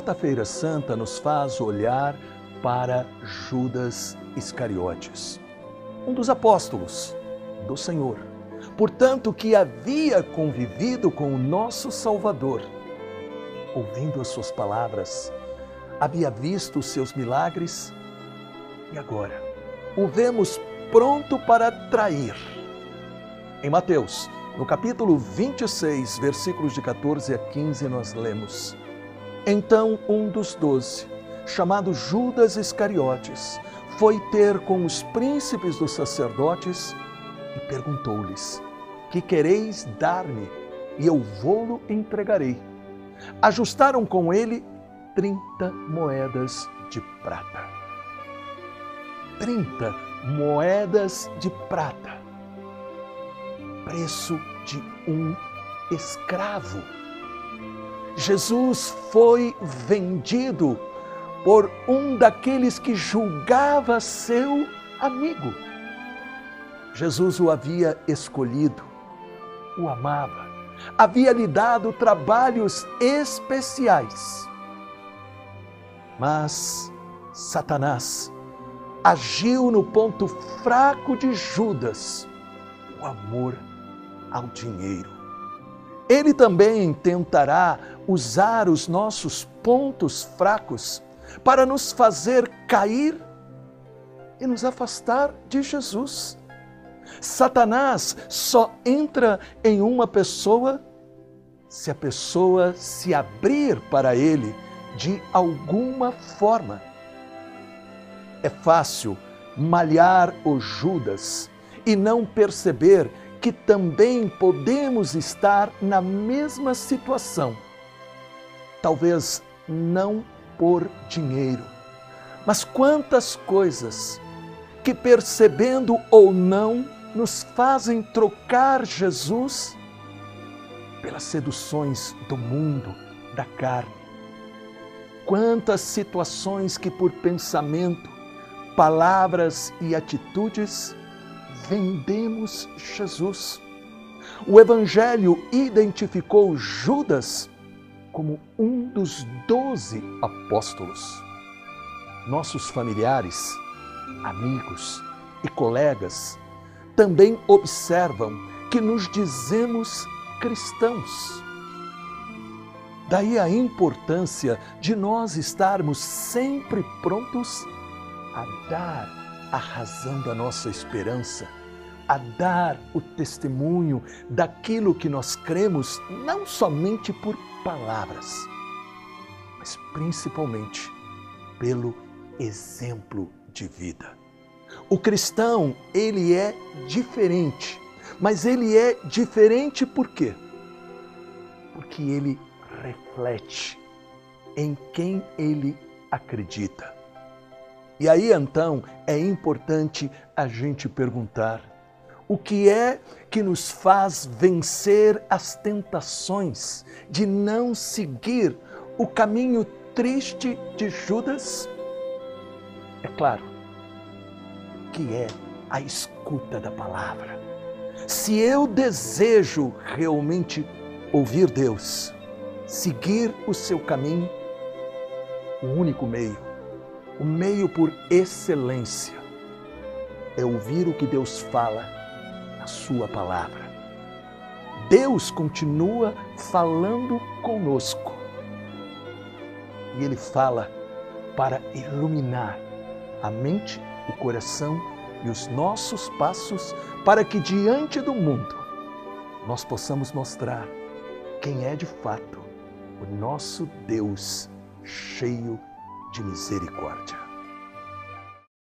quarta-feira santa nos faz olhar para Judas Iscariotes, um dos apóstolos do Senhor. Portanto, que havia convivido com o nosso Salvador, ouvindo as suas palavras, havia visto os seus milagres e agora o vemos pronto para trair. Em Mateus, no capítulo 26, versículos de 14 a 15, nós lemos: Então um dos doze, chamado Judas Iscariotes, foi ter com os príncipes dos sacerdotes e perguntou-lhes: Que quereis dar-me? E eu vou-lo entregarei. Ajustaram com ele 30 moedas de prata. 30 moedas de prata. Preço de um escravo. Jesus foi vendido por um daqueles que julgava seu amigo. Jesus o havia escolhido, o amava, havia lhe dado trabalhos especiais. Mas Satanás agiu no ponto fraco de Judas, o amor ao dinheiro. Ele também tentará usar os nossos pontos fracos para nos fazer cair e nos afastar de Jesus. Satanás só entra em uma pessoa se a pessoa se abrir para ele de alguma forma. É fácil malhar o Judas e não perceber que também podemos estar na mesma situação. Talvez não por dinheiro, mas quantas coisas que, percebendo ou não, nos fazem trocar Jesus pelas seduções do mundo, da carne. Quantas situações que, por pensamento, palavras e atitudes, vendemos Jesus. O Evangelho identificou Judas como um dos doze apóstolos. Nossos familiares, amigos e colegas também observam que nos dizemos cristãos. Daí a importância de nós estarmos sempre prontos a dar a razão da nossa esperança, a dar o testemunho daquilo que nós cremos, não somente por palavras, mas principalmente pelo exemplo de vida. O cristão, ele é diferente, mas ele é diferente por quê? Porque ele reflete em quem ele acredita. E aí então é importante a gente perguntar: o que é que nos faz vencer as tentações de não seguir o caminho triste de Judas? É claro que é a escuta da palavra. Se eu desejo realmente ouvir Deus, seguir o seu caminho, o único meio, o meio por excelência, é ouvir o que Deus fala na Sua palavra. Deus continua falando conosco e Ele fala para iluminar a mente, o coração e os nossos passos para que diante do mundo nós possamos mostrar quem é de fato o nosso Deus cheio de misericórdia.